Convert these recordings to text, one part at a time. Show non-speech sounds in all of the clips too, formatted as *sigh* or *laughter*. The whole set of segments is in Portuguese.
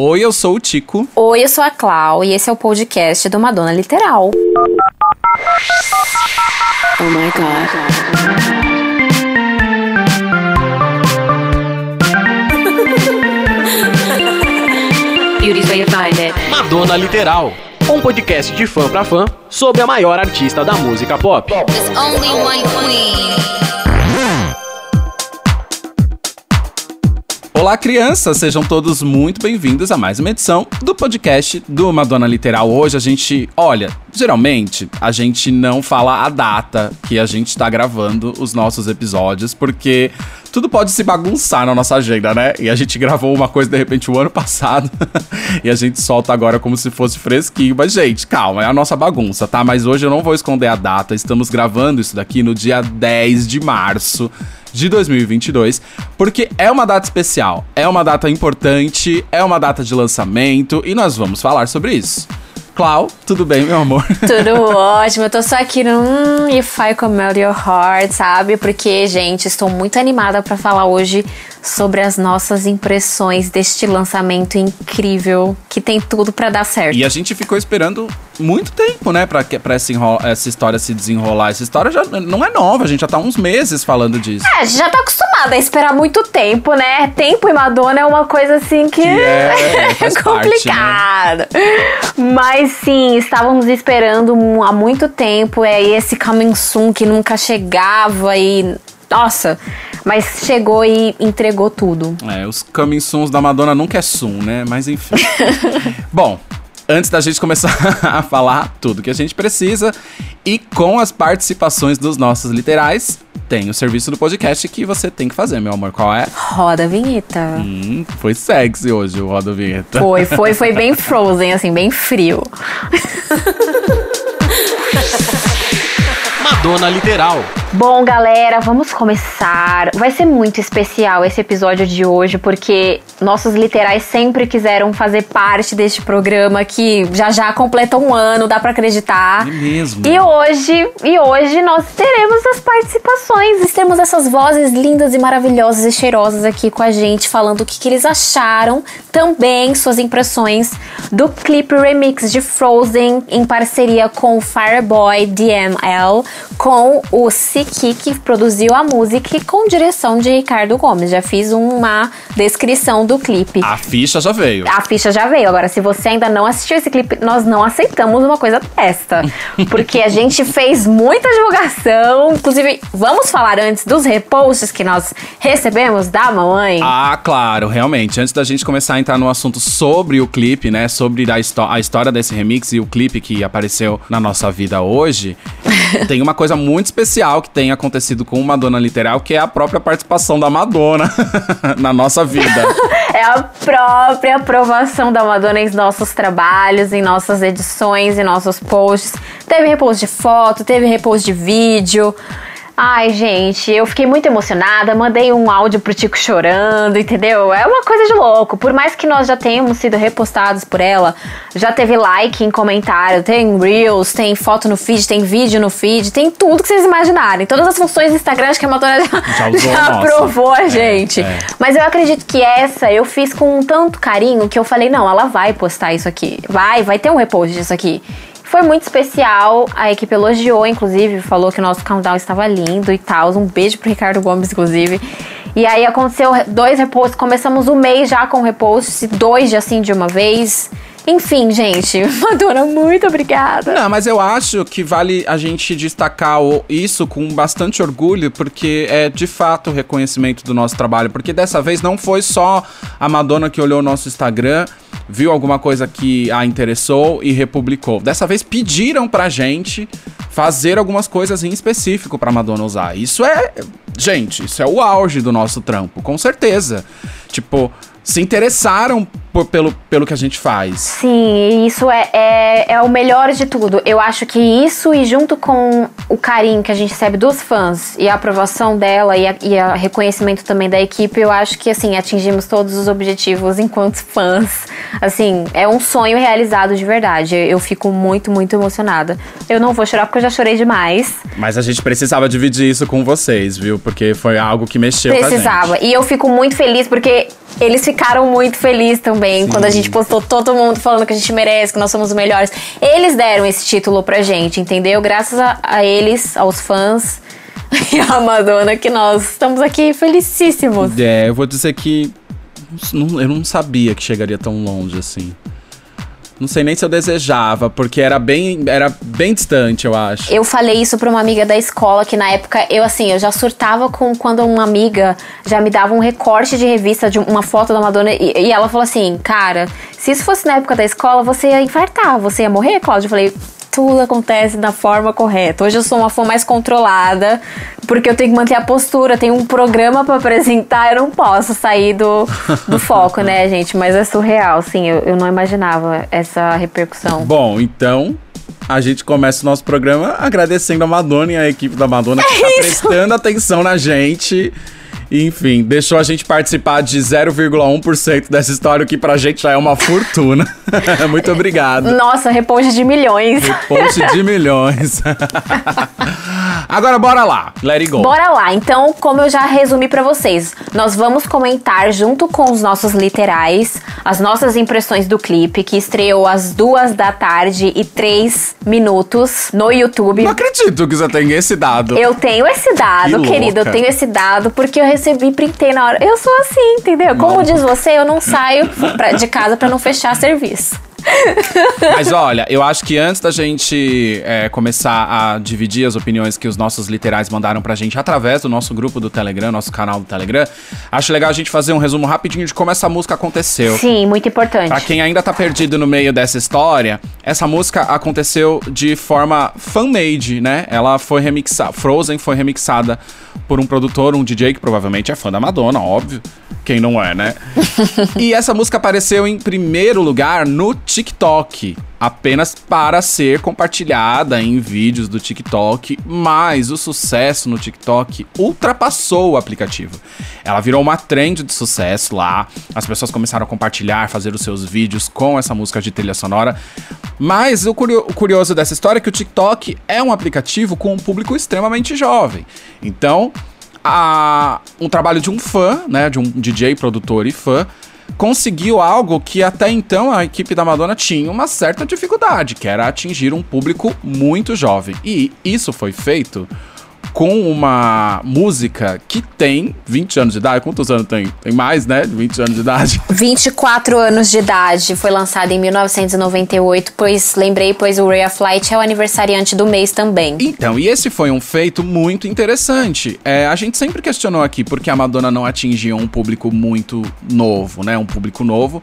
Oi, eu sou o Tico. Oi, eu sou a Clau e esse é o podcast do Madonna Literal. Oh my god. Beauty's way it. Madonna Literal, um podcast de fã pra fã sobre a maior artista da música pop. There's only one queen. Olá, crianças! Sejam todos muito bem-vindos a mais uma edição do podcast do Madonna Literal. Hoje a gente, olha, geralmente a gente não fala a data que a gente tá gravando os nossos episódios, porque tudo pode se bagunçar na nossa agenda, né? E a gente gravou uma coisa de repente o ano passado *laughs* e a gente solta agora como se fosse fresquinho. Mas, gente, calma, é a nossa bagunça, tá? Mas hoje eu não vou esconder a data. Estamos gravando isso daqui no dia 10 de março de 2022, porque é uma data especial, é uma data importante, é uma data de lançamento e nós vamos falar sobre isso. Clau, tudo bem, meu amor? *laughs* Tudo ótimo, eu tô só aqui no hum, If I Command Your Heart, sabe? Porque, gente, estou muito animada pra falar hoje sobre as nossas impressões deste lançamento incrível que tem tudo pra dar certo. E a gente ficou esperando muito tempo, né, pra, pra essa, essa história se desenrolar. Essa história já não é nova, a gente já tá uns meses falando disso. É, a gente já tá acostumada a esperar muito tempo, né? Tempo e Madonna é uma coisa assim que, Que é, *laughs* faz parte, né? complicada. Mas sim, estávamos esperando há muito tempo. É esse coming soon que nunca chegava e. Nossa, mas chegou e entregou tudo. É, os coming soons da Madonna nunca é soon, né? Mas enfim. *laughs* Bom, antes da gente começar *laughs* a falar tudo que a gente precisa e com as participações dos nossos literais, tem o serviço do podcast que você tem que fazer, meu amor. Qual é? Roda a vinheta. Hum, foi sexy hoje o Roda Vinheta. Foi, foi, foi bem frozen, assim, bem frio. Madonna Literal, Bom, galera, vamos começar. Vai ser muito especial esse episódio de hoje, porque nossos literais sempre quiseram fazer parte deste programa que já já completa um ano, dá pra acreditar. É mesmo. E hoje, e hoje nós teremos as participações, temos essas vozes lindas e maravilhosas e cheirosas aqui com a gente, falando o que, que eles acharam, também suas impressões do clipe remix de Frozen em parceria com o Fireboy DML, com o Que produziu a música com direção de Ricardo Gomes. Já fiz uma descrição do clipe. A ficha já veio. A ficha já veio. Agora, se você ainda não assistiu esse clipe, nós não aceitamos uma coisa desta. Porque a gente fez muita divulgação. Inclusive, vamos falar antes dos reposts que nós recebemos da mamãe. Ah, claro, realmente. Antes da gente começar a entrar no assunto sobre o clipe, né? Sobre a, a história desse remix e o clipe que apareceu na nossa vida hoje, *laughs* tem uma coisa muito especial que tem acontecido com Madonna Literal, que é a própria participação da Madonna *laughs* na nossa vida. *laughs* É a própria aprovação da Madonna em nossos trabalhos, em nossas edições, em nossos posts. Teve repost de foto, teve repost de vídeo. Ai, gente, eu fiquei muito emocionada, mandei um áudio pro Tico chorando, entendeu? É uma coisa de louco. Por mais que nós já tenhamos sido repostados por ela, já teve like em comentário, tem Reels, tem foto no feed, tem vídeo no feed, tem tudo que vocês imaginarem. Todas as funções do Instagram, acho que a Madonna já, Já já a aprovou a É, gente. é. Mas eu acredito que essa eu fiz com tanto carinho que eu falei, não, ela vai postar isso aqui. Vai, vai ter um repost disso aqui. Foi muito especial, a equipe elogiou, inclusive, falou que o nosso countdown estava lindo e tal. Um beijo pro Ricardo Gomes, inclusive. E aí aconteceu dois reposts, começamos o mês já com reposts, dois de assim de uma vez. Enfim, gente, *laughs* Madonna, muito obrigada. Não, mas eu acho que vale a gente destacar isso com bastante orgulho, porque é de fato o reconhecimento do nosso trabalho. Porque dessa vez não foi só a Madonna que olhou o nosso Instagram, viu alguma coisa que a interessou e republicou. Dessa vez pediram pra gente fazer algumas coisas em específico pra Madonna usar. Isso é. Gente, isso é o auge do nosso trampo, com certeza. Tipo, se interessaram por- pelo, pelo que a gente faz. Sim, isso é, é, é o melhor de tudo. Eu acho que isso e junto com o carinho que a gente recebe dos fãs e a aprovação dela e, a, e a reconhecimento também da equipe, eu acho que assim, atingimos todos os objetivos enquanto fãs Assim, é um sonho realizado de verdade. Eu fico muito, muito emocionada. Eu não vou chorar porque eu já chorei demais. Mas a gente precisava dividir isso com vocês, viu? Porque foi algo que mexeu com a Precisava. E eu fico muito feliz porque eles ficaram muito felizes também quando a gente postou todo mundo falando que a gente merece, que nós somos os melhores. Eles deram esse título pra gente, entendeu? Graças a, a eles, aos fãs *laughs* e a Madonna, que nós estamos aqui felicíssimos. É, eu vou dizer que eu não sabia que chegaria tão longe assim. Não sei nem se eu desejava, porque era bem, era bem distante, eu acho. Eu falei isso pra uma amiga da escola que na época eu assim, eu já surtava com quando uma amiga já me dava um recorte de revista de uma foto da Madonna e, e ela falou assim: "Cara, se isso fosse na época da escola, você ia infartar, você ia morrer, Cláudia". Eu falei: tudo acontece da forma correta. Hoje eu sou uma fã mais controlada, porque eu tenho que manter a postura, tenho um programa pra apresentar, eu não posso sair do, do *laughs* foco, né, gente? Mas é surreal, sim, eu, eu não imaginava essa repercussão. Bom, então a gente começa o nosso programa agradecendo a Madonna e a equipe da Madonna que tá prestando atenção na gente. Enfim, deixou a gente participar de 0,1% dessa história, o que pra gente já é uma fortuna. *laughs* Muito obrigado. Nossa, reponte de milhões. Post de milhões. *laughs* Agora bora lá, let it go. Bora lá. Então, como eu já resumi pra vocês, nós vamos comentar junto com os nossos literais as nossas impressões do clipe que estreou às duas da tarde e três minutos no YouTube. Não acredito que você tenha esse dado. Eu tenho esse dado, Que querido. louca. Eu tenho esse dado porque eu recebi, printei na hora. Eu sou assim, entendeu? Como Maluca. diz você, eu não saio pra- de casa pra não fechar serviço. Mas olha, eu acho que antes da gente é, começar a dividir as opiniões que os nossos literais mandaram pra gente através do nosso grupo do Telegram, nosso canal do Telegram, acho legal a gente fazer um resumo rapidinho de como essa música aconteceu. Sim, muito importante. Pra quem ainda tá perdido no meio dessa história, essa música aconteceu de forma fan-made, né? Ela foi remixada, Frozen foi remixada por um produtor, um DJ que provavelmente é fã da Madonna, óbvio. Quem não é, né? *laughs* e essa música apareceu em primeiro lugar no TikTok, apenas para ser compartilhada em vídeos do TikTok, mas o sucesso no TikTok ultrapassou o aplicativo. Ela virou uma trend de sucesso lá, as pessoas começaram a compartilhar, fazer os seus vídeos com essa música de trilha sonora. Mas o curio- o curioso dessa história é que o TikTok é um aplicativo com um público extremamente jovem. Então, a- um trabalho de um fã, né, de um DJ, produtor e fã, conseguiu algo que até então a equipe da Madonna tinha uma certa dificuldade, que era atingir um público muito jovem. E isso foi feito com uma música que tem 20 anos de idade. Quantos anos tem? Tem mais, né? de 20 anos de idade. *laughs* 24 anos de idade, foi lançada em 1998, pois lembrei, pois o Ray of Light é o aniversariante do mês também. Então, e esse foi um feito muito interessante. É, a gente sempre questionou aqui porque a Madonna não atingia um público muito novo, né? Um público novo.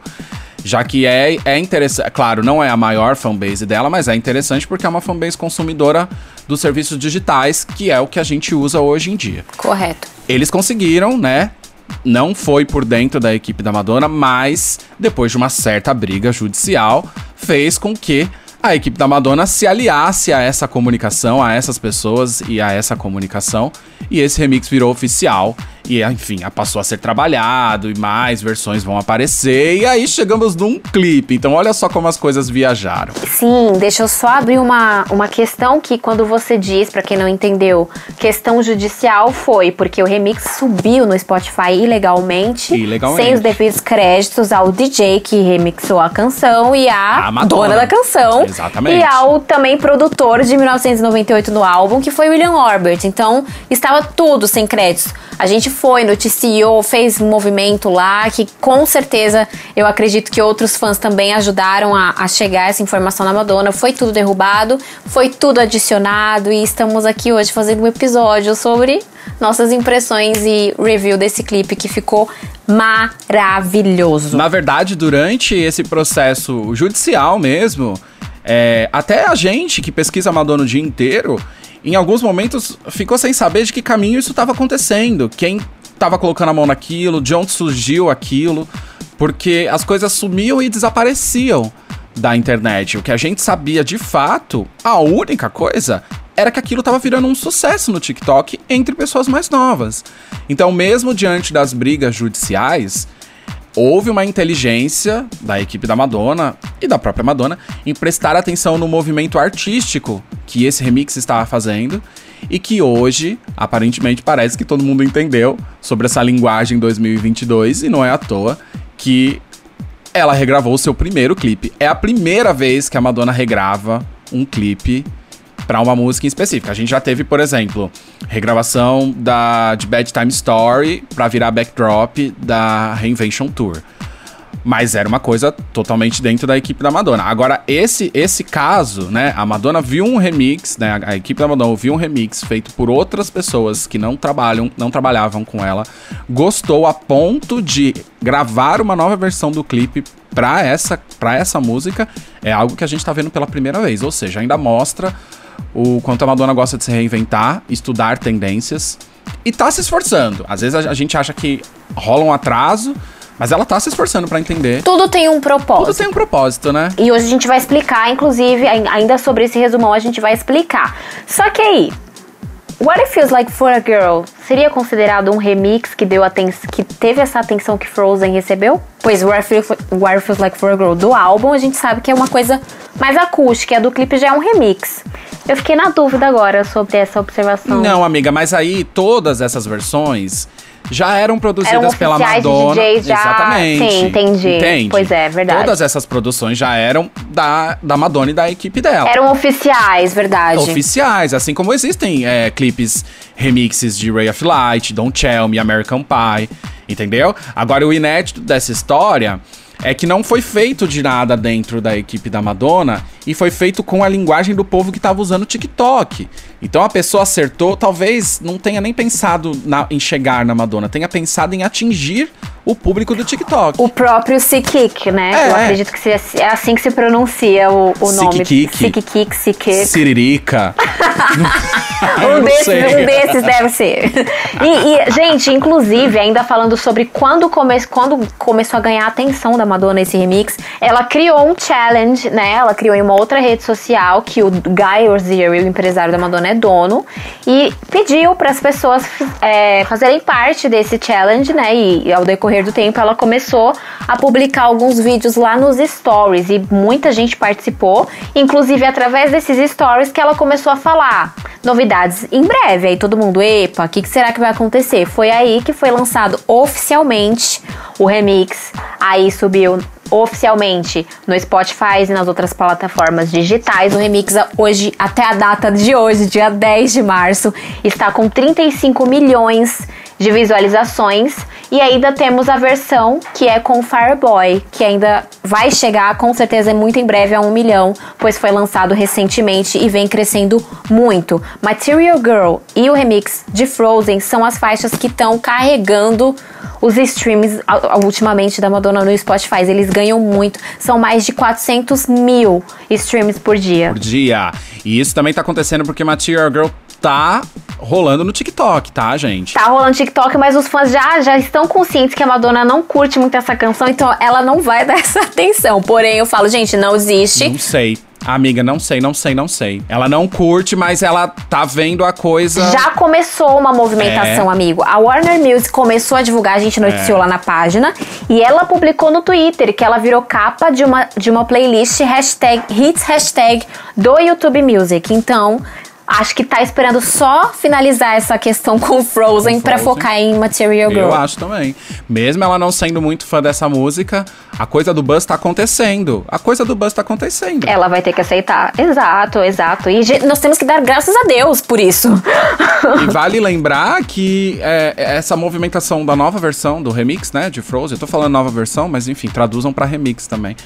Já que é, é interessante, claro, não é a maior fanbase dela, mas é interessante porque é uma fanbase consumidora dos serviços digitais, que é o que a gente usa hoje em dia. Correto. Eles conseguiram, né? Não foi por dentro da equipe da Madonna, mas depois de uma certa briga judicial, fez com que a equipe da Madonna se aliasse a essa comunicação, a essas pessoas e a essa comunicação. E esse remix virou oficial. E, enfim, passou a ser trabalhado e mais versões vão aparecer. E aí chegamos num clipe. Então, olha só como as coisas viajaram. Sim, deixa eu só abrir uma, uma questão que quando você diz, pra quem não entendeu, questão judicial foi porque o remix subiu no Spotify ilegalmente, Ilegalmente. sem os devidos créditos ao DJ que remixou a canção e a, A dona da canção. Exatamente. E ao também produtor de 1998 no álbum, que foi William Orbert. Então, estava tudo sem créditos. A gente foi, noticiou, fez movimento lá que com certeza eu acredito que outros fãs também ajudaram a, a chegar essa informação na Madonna. Foi tudo derrubado, foi tudo adicionado e estamos aqui hoje fazendo um episódio sobre nossas impressões e review desse clipe que ficou maravilhoso. Na verdade, durante esse processo judicial mesmo, é, até a gente que pesquisa a Madonna o dia inteiro, em alguns momentos ficou sem saber de que caminho isso estava acontecendo, quem estava colocando a mão naquilo, de onde surgiu aquilo, porque as coisas sumiam e desapareciam da internet. O que a gente sabia de fato, a única coisa era que aquilo estava virando um sucesso no TikTok entre pessoas mais novas. Então, mesmo diante das brigas judiciais, houve uma inteligência da equipe da Madonna e da própria Madonna em prestar atenção no movimento artístico que esse remix estava fazendo e que hoje, aparentemente, parece que todo mundo entendeu sobre essa linguagem 2022 e não é à toa que ela regravou o seu primeiro clipe. É a primeira vez que a Madonna regrava um clipe para uma música em específica. A gente já teve, por exemplo, regravação da de Bad Time Story para virar backdrop da Reinvention Tour. Mas era uma coisa totalmente dentro da equipe da Madonna. Agora, esse esse caso, né? A Madonna viu um remix, né? A equipe da Madonna viu um remix feito por outras pessoas que não trabalham, não trabalhavam com ela, gostou a ponto de gravar uma nova versão do clipe para essa, pra essa música. É algo que a gente tá vendo pela primeira vez. Ou seja, ainda mostra o quanto a Madonna gosta de se reinventar, estudar tendências e tá se esforçando. Às vezes a, a gente acha que rola um atraso, mas ela tá se esforçando pra entender. Tudo tem um propósito. Tudo tem um propósito, né? E hoje a gente vai explicar, inclusive, ai- ainda sobre esse resumão a gente vai explicar. Só que aí, What It Feels Like for a Girl seria considerado um remix que deu aten que teve essa atenção que Frozen recebeu? Pois What It, Feels, What It Feels Like for a Girl do álbum a gente sabe que é uma coisa mais acústica, a do clipe já é um remix. Eu fiquei na dúvida agora sobre essa observação. Não, amiga, mas aí todas essas versões já eram produzidas Eram pela Madonna. DJs já. Exatamente. Sim, entendi. Entende? Pois é, verdade. Todas essas produções já eram da, da Madonna e da equipe dela. Eram oficiais, verdade. oficiais, assim como existem é, clipes remixes de Ray of Light, Don't Tell Me, American Pie, entendeu? Agora, o inédito dessa história é que não foi feito de nada dentro da equipe da Madonna e foi feito com a linguagem do povo que tava usando o TikTok. Então a pessoa acertou, talvez não tenha nem pensado na- em chegar na Madonna, tenha pensado em atingir o público do TikTok. O próprio Sikik, né? É, Eu é. acredito que seja- é assim que se pronuncia o, o nome. Sikikik, Sikik. Siririca. *laughs* Um desses, um desses deve ser. E, e, gente, inclusive, ainda falando sobre quando, come quando começou a ganhar a atenção da Madonna esse remix, ela criou um challenge, né? Ela criou em uma outra rede social que o Guy Orzier, o empresário da Madonna, é dono, e pediu para as pessoas é, fazerem parte desse challenge, né? E, e ao decorrer do tempo, ela começou a publicar alguns vídeos lá nos stories e muita gente participou, inclusive através desses stories que ela começou a falar novidades em breve. Aí todo mundo, epa, o que, que será que vai acontecer? Foi aí que foi lançado oficialmente o remix. Aí subiu oficialmente no Spotify e nas outras plataformas digitais. O remix a- hoje, até a data de hoje, dia 10 de março, está com 35 milhões de visualizações. E ainda temos a versão que é com Fireboy, que ainda vai chegar com certeza muito em breve a um milhão, pois foi lançado recentemente e vem crescendo muito. Material Girl e o remix de Frozen são as faixas que estão carregando os streams ultimamente da Madonna no Spotify. Eles ganham muito, são mais de 400 mil streams por dia. por dia. E isso também tá acontecendo porque Material Girl tá rolando no TikTok, tá, gente? Tá rolando TikTok, mas os fãs já, já estão conscientes que a Madonna não curte muito essa canção, então ela não vai *laughs* dar essa atenção. Porém, eu falo, gente, não existe. Não sei. Amiga, não sei, não sei, não sei. Ela não curte, mas ela tá vendo a coisa. Já começou uma movimentação, É. amigo. A Warner Music começou a divulgar, a gente noticiou É. lá na página. E ela publicou no Twitter que ela virou capa de uma, de uma playlist hashtag, hits hashtag do YouTube Music. Então, acho que tá esperando só finalizar essa questão com Frozen, Com Frozen. focar em Material Girl. Eu acho também. Mesmo ela não sendo muito fã dessa música, a coisa do Buzz tá acontecendo. A coisa do Buzz tá acontecendo. Ela vai ter que aceitar. Exato, exato. E nós temos que dar graças a Deus por isso. E vale lembrar que é, essa movimentação da nova versão do remix, né, de Frozen, eu tô falando nova versão, mas enfim, traduzam pra remix também.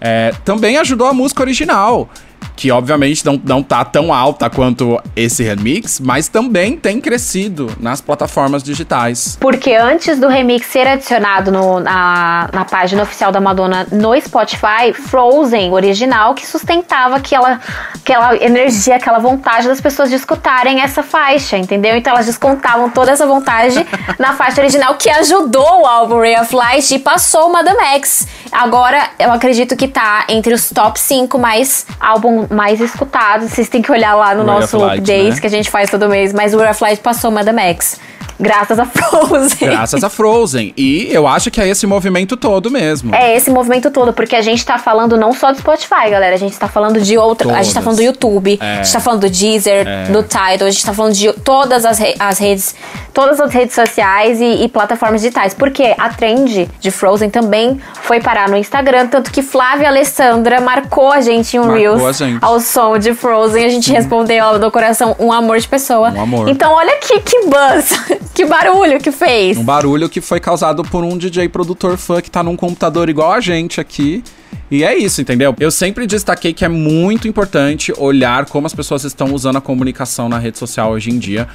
É, também ajudou a música original, que obviamente não, não tá tão alta quanto esse remix, mas também tem crescido nas plataformas digitais. Porque antes do remix ser adicionado no- na, na página oficial da Madonna no Spotify, Frozen, original, que sustentava aquela, aquela energia, aquela vontade das pessoas de escutarem essa faixa, entendeu? Então elas descontavam toda essa vontade *laughs* na faixa original, que ajudou o álbum Ray of Light e passou o Madame X. Agora, eu acredito que tá entre os top 5 mais álbum mais escutados. Vocês têm que olhar lá no nosso of Light, update né? que a gente faz todo mês, mas o Ray of Light passou o Madame X. Graças a *laughs* Frozen. Graças a Frozen. E eu acho que é esse movimento todo mesmo. É esse movimento todo, porque a gente tá falando não só do Spotify, galera. A gente tá falando de outra. A gente tá Todas. falando do YouTube, É. a gente tá falando do Deezer, É. do Tidal, a gente tá falando de todas as, re- as redes, todas as redes sociais e, e plataformas digitais. Porque a trend de Frozen também foi parar no Instagram, tanto que Flávia Alessandra marcou a gente em um Marcou Reels gente. ao som de Frozen. A gente respondeu ó, do coração um amor de pessoa. Um amor. Então olha que, que buzz, que barulho que fez. Um barulho que foi causado por um DJ produtor fã que tá num computador igual a gente aqui. E é isso, entendeu? Eu sempre destaquei que é muito importante olhar como as pessoas estão usando a comunicação na rede social hoje em dia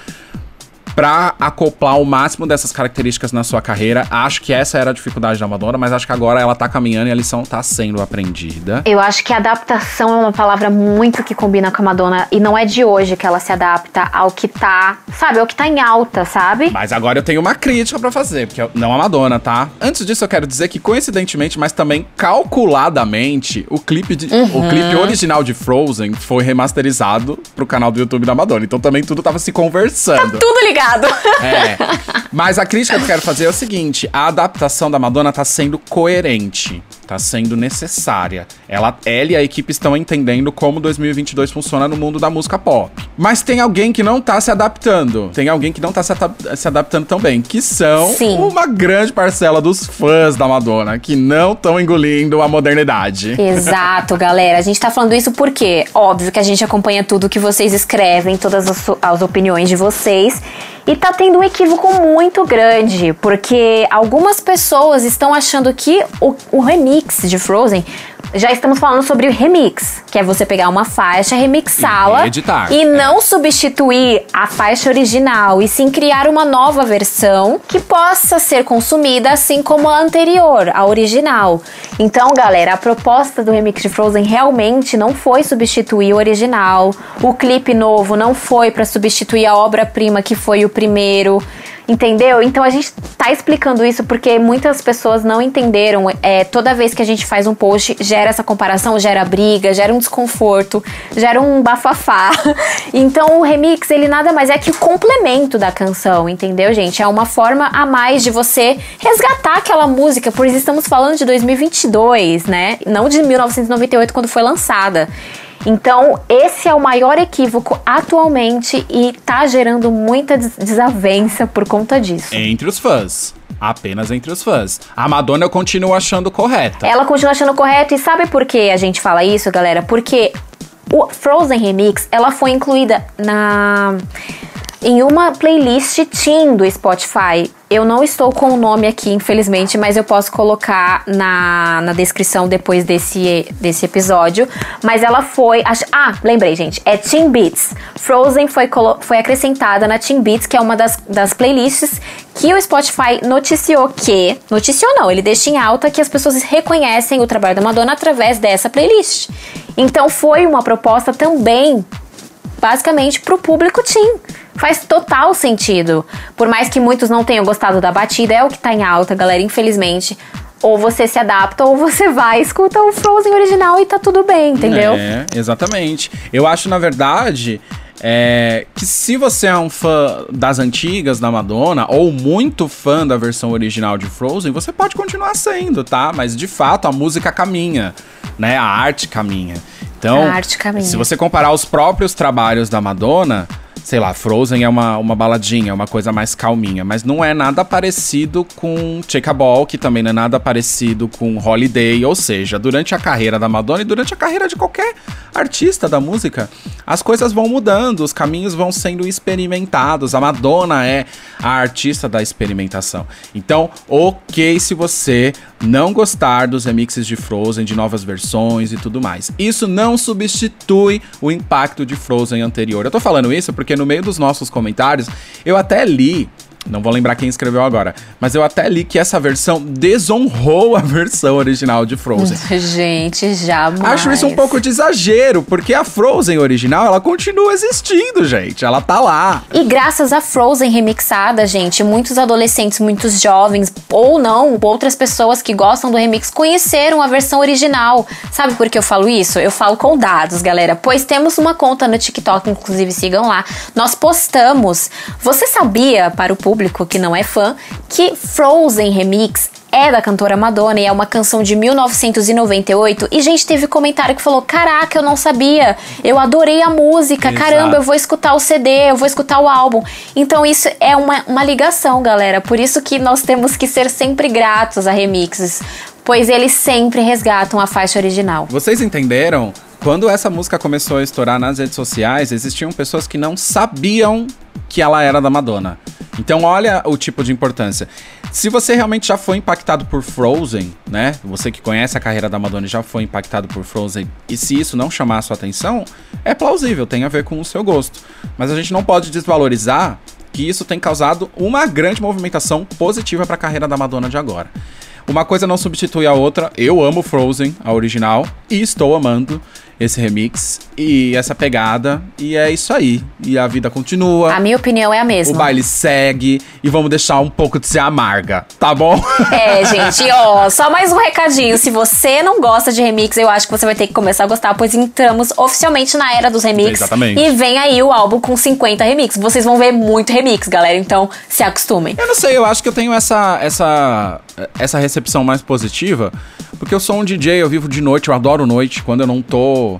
pra acoplar o máximo dessas características na sua carreira. Acho que essa era a dificuldade da Madonna, mas acho que agora ela tá caminhando e a lição tá sendo aprendida. Eu acho que adaptação é uma palavra muito que combina com a Madonna. E não é de hoje que ela se adapta ao que tá, sabe, ao que tá em alta, sabe? Mas agora eu tenho uma crítica pra fazer, porque eu- não a Madonna, tá? Antes disso, eu quero dizer que, coincidentemente, mas também calculadamente, o clipe, de- o clipe original de Frozen foi remasterizado pro canal do YouTube da Madonna. Então também tudo tava se conversando. Tudo ligado. É. Mas a crítica que eu quero fazer é o seguinte: a adaptação da Madonna tá sendo coerente, tá sendo necessária. Ela, ela e a equipe estão entendendo como 2022 funciona no mundo da música pop. Mas tem alguém que não tá se adaptando. Tem alguém que não tá se, se adaptando tão bem, que são Sim. uma grande parcela dos fãs da Madonna, que não estão engolindo a modernidade. Exato, galera. A gente tá falando isso porque, óbvio que a gente acompanha tudo que vocês escrevem, todas as, as opiniões de vocês. E tá tendo um equívoco muito grande, porque algumas pessoas estão achando que o, o remix de Frozen. Já estamos falando sobre o remix, que é você pegar uma faixa, remixá-la E editar, e é. não substituir a faixa original, e sim criar uma nova versão que possa ser consumida assim como a anterior, a original. Então, galera, a proposta do remix de Frozen realmente não foi substituir o original. O clipe novo não foi para substituir a obra-prima que foi o primeiro. Entendeu? Então a gente tá explicando isso porque muitas pessoas não entenderam. É, toda vez que a gente faz um post, gera essa comparação, gera briga, gera um desconforto, gera um bafafá. *laughs* Então o remix, ele nada mais é que o complemento da canção, entendeu, gente? É uma forma a mais de você resgatar aquela música, pois estamos falando de 2022, né? Não de 1998, quando foi lançada. Então, esse é o maior equívoco atualmente e tá gerando muita des- desavença por conta disso. Entre os fãs. Apenas entre os fãs. A Madonna eu continuo achando correta. Ela continua achando correto e sabe por que a gente fala isso, galera? Porque o Frozen Remix, ela foi incluída na em uma playlist teen do Spotify. Eu não estou com o nome aqui, infelizmente, mas eu posso colocar na, na descrição depois desse, desse episódio. Mas ela foi. Ah, lembrei, gente. É Teen Beats. Frozen foi, foi acrescentada na Teen Beats, que é uma das, das playlists que o Spotify noticiou que. Noticiou não, ele deixa em alta que as pessoas reconhecem o trabalho da Madonna através dessa playlist. Então foi uma proposta também basicamente pro público teen. Faz total sentido. Por mais que muitos não tenham gostado da batida, é o que tá em alta, galera, infelizmente. Ou você se adapta, ou você vai, escuta o Frozen original e tá tudo bem, entendeu? É, exatamente. Eu acho, na verdade, é, que se você é um fã das antigas da Madonna, ou muito fã da versão original de Frozen, você pode continuar sendo, tá? Mas de fato a música caminha, né? A arte caminha. Então, se você comparar os próprios trabalhos da Madonna, sei lá, Frozen é uma, uma baladinha, é uma coisa mais calminha, mas não é nada parecido com Shake a Ball, que também não é nada parecido com Holiday, ou seja, durante a carreira da Madonna e durante a carreira de qualquer artista da música, as coisas vão mudando, os caminhos vão sendo experimentados. A Madonna é a artista da experimentação. Então, ok se você não gostar dos remixes de Frozen, de novas versões e tudo mais. Isso não substitui o impacto de Frozen anterior. Eu tô falando isso porque no meio dos nossos comentários, eu até li não vou lembrar quem escreveu agora. Mas eu até li que essa versão desonrou a versão original de Frozen. *laughs* Gente, jamais. Acho isso um pouco de exagero, porque a Frozen original, ela continua existindo, gente. Ela tá lá. E graças a Frozen remixada, gente, muitos adolescentes, muitos jovens, ou não, outras pessoas que gostam do remix conheceram a versão original. Sabe por que eu falo isso? Eu falo com dados, galera. Pois temos uma conta no TikTok, inclusive sigam lá. Nós postamos. Você sabia, para o público público que não é fã que Frozen Remix é da cantora Madonna e é uma canção de 1998. E gente teve comentário que falou: Caraca, eu não sabia. Eu adorei a música. Exato. Caramba, eu vou escutar o CD, eu vou escutar o álbum. Então isso é uma, uma ligação, galera. Por isso que nós temos que ser sempre gratos a remixes. Pois eles sempre resgatam a faixa original. Vocês entenderam? Quando essa música começou a estourar nas redes sociais, existiam pessoas que não sabiam que ela era da Madonna. Então, olha o tipo de importância. Se você realmente já foi impactado por Frozen, né? Você que conhece a carreira da Madonna já foi impactado por Frozen, e se isso não chamar a sua atenção, é plausível, tem a ver com o seu gosto. Mas a gente não pode desvalorizar que isso tem causado uma grande movimentação positiva para a carreira da Madonna de agora. Uma coisa não substitui a outra. Eu amo Frozen, a original, e estou amando esse remix e essa pegada. E é isso aí. E a vida continua. A minha opinião é a O mesma. baile segue e vamos deixar um pouco de ser amarga, tá bom? É, gente, ó, só mais um recadinho. Se você não gosta de remix, eu acho que você vai ter que começar a gostar, pois entramos oficialmente na era dos remix. Exatamente. E vem aí o álbum com 50 remix. Vocês vão ver muito remix, galera, então se acostumem. Eu não sei, eu acho que eu tenho essa, essa, essa recepção mais positiva, porque eu sou um DJ, eu vivo de noite, eu adoro noite, quando eu não tô.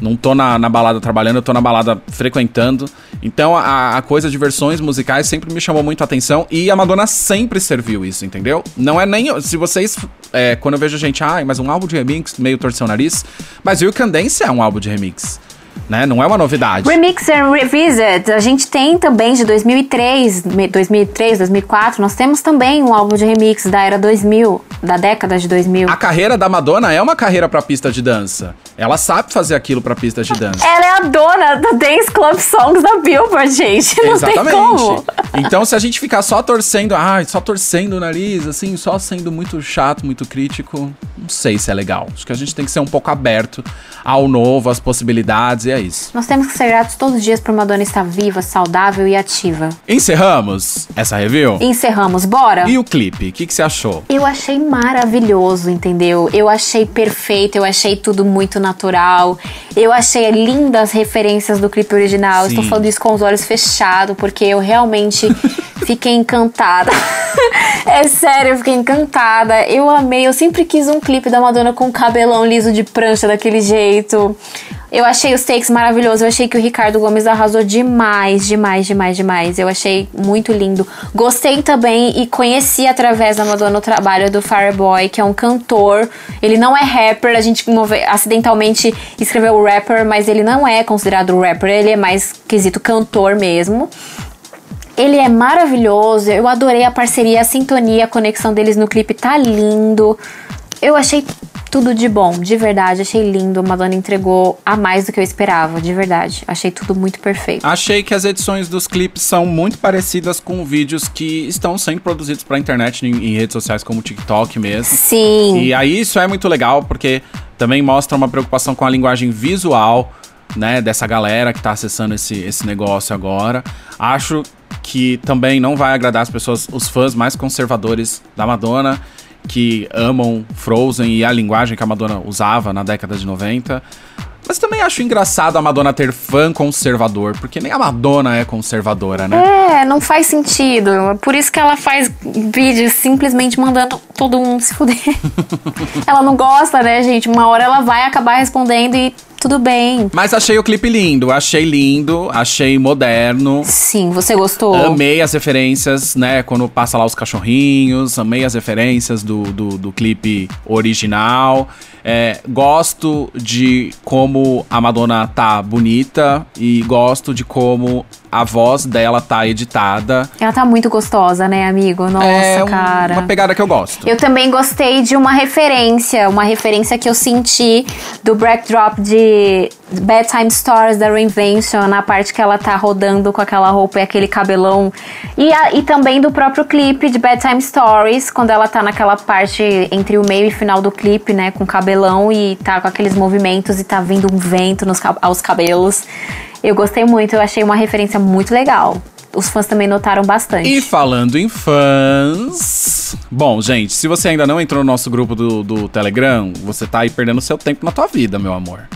Não tô na, na balada trabalhando, eu tô na balada frequentando. Então a, a coisa de versões musicais sempre me chamou muito a atenção e a Madonna sempre serviu isso, entendeu? Não é nem. Se vocês. é, quando eu vejo gente, ai, mas um álbum de remix, meio torcer o nariz. Mas You Can Dance é um álbum de remix. Né? Não é uma novidade. Remix and Revisit, a gente tem também de 2003, me- 2003, 2004, nós temos também um álbum de remix da era 2000, da década de 2000. A carreira da Madonna é uma carreira pra pista de dança. Ela sabe fazer aquilo pra pista de dança. Ela é a dona do Dance Club Songs da Billboard, gente. Não tem como. Então, se a gente ficar só torcendo, ai, só torcendo o nariz, assim, só sendo muito chato, muito crítico, não sei se é legal. Acho que a gente tem que ser um pouco aberto ao novo, às possibilidades, e é isso. Nós temos que ser gratos todos os dias por Madonna estar viva, saudável e ativa. Encerramos essa review. Encerramos, bora? E o clipe, o que, que você achou? Eu achei maravilhoso, entendeu? Eu achei perfeito, eu achei tudo muito natural. Eu achei lindas as referências do clipe original. Sim. Estou falando isso com os olhos fechados, porque eu realmente *laughs* fiquei encantada. *laughs* é sério, eu fiquei encantada. Eu amei, eu sempre quis um clipe da Madonna com cabelão liso de prancha daquele jeito. Eu achei os takes maravilhosos. Eu achei que o Ricardo Gomes arrasou demais, demais, demais, demais. Eu achei muito lindo. Gostei também e conheci através da Madonna o trabalho do Fireboy, que é um cantor. Ele não é rapper. A gente move- acidentalmente escreveu rapper, mas ele não é considerado rapper. Ele é mais quesito cantor mesmo. Ele é maravilhoso, eu adorei a parceria, a sintonia, a conexão deles no clipe tá lindo. Eu achei tudo de bom, de verdade, achei lindo. A Madonna entregou a mais do que eu esperava, de verdade. Achei tudo muito perfeito. Achei que as edições dos clipes são muito parecidas com vídeos que estão sendo produzidos pra internet em, em redes sociais como o TikTok mesmo. Sim. E aí isso é muito legal, porque também mostra uma preocupação com a linguagem visual, né, dessa galera que tá acessando esse, esse negócio agora. Acho que também não vai agradar as pessoas, os fãs mais conservadores da Madonna, que amam Frozen e a linguagem que a Madonna usava na década de 90. Mas também acho engraçado a Madonna ter fã conservador, porque nem a Madonna é conservadora, né? É, não faz sentido. Por isso que ela faz vídeos simplesmente mandando todo mundo se fuder. *laughs* ela não gosta, né, gente? Uma hora ela vai acabar respondendo e tudo bem. Mas achei o clipe lindo, achei lindo, achei moderno. Sim, você gostou? Amei as referências, né? Quando passa lá os cachorrinhos, amei as referências do, do, do clipe original. É, gosto de como a Madonna tá bonita e gosto de como a voz dela tá editada. Ela tá muito gostosa, né, amigo? Nossa, é um- cara. uma pegada que eu gosto. Eu também gostei de uma referência, uma referência que eu senti do backdrop de Bedtime Stories da Reinvention, na parte que ela tá rodando com aquela roupa e aquele cabelão. E, a- e também do próprio clipe de Bedtime Stories, quando ela tá naquela parte entre o meio e final do clipe, né, com cabelão e tá com aqueles movimentos e tá vindo um vento nos, aos cabelos. Eu gostei muito, eu achei uma referência muito legal. Os fãs também notaram bastante. E falando em fãs. Bom, gente, se você ainda não entrou no nosso grupo do, do Telegram, você tá aí perdendo seu tempo na tua vida, meu amor.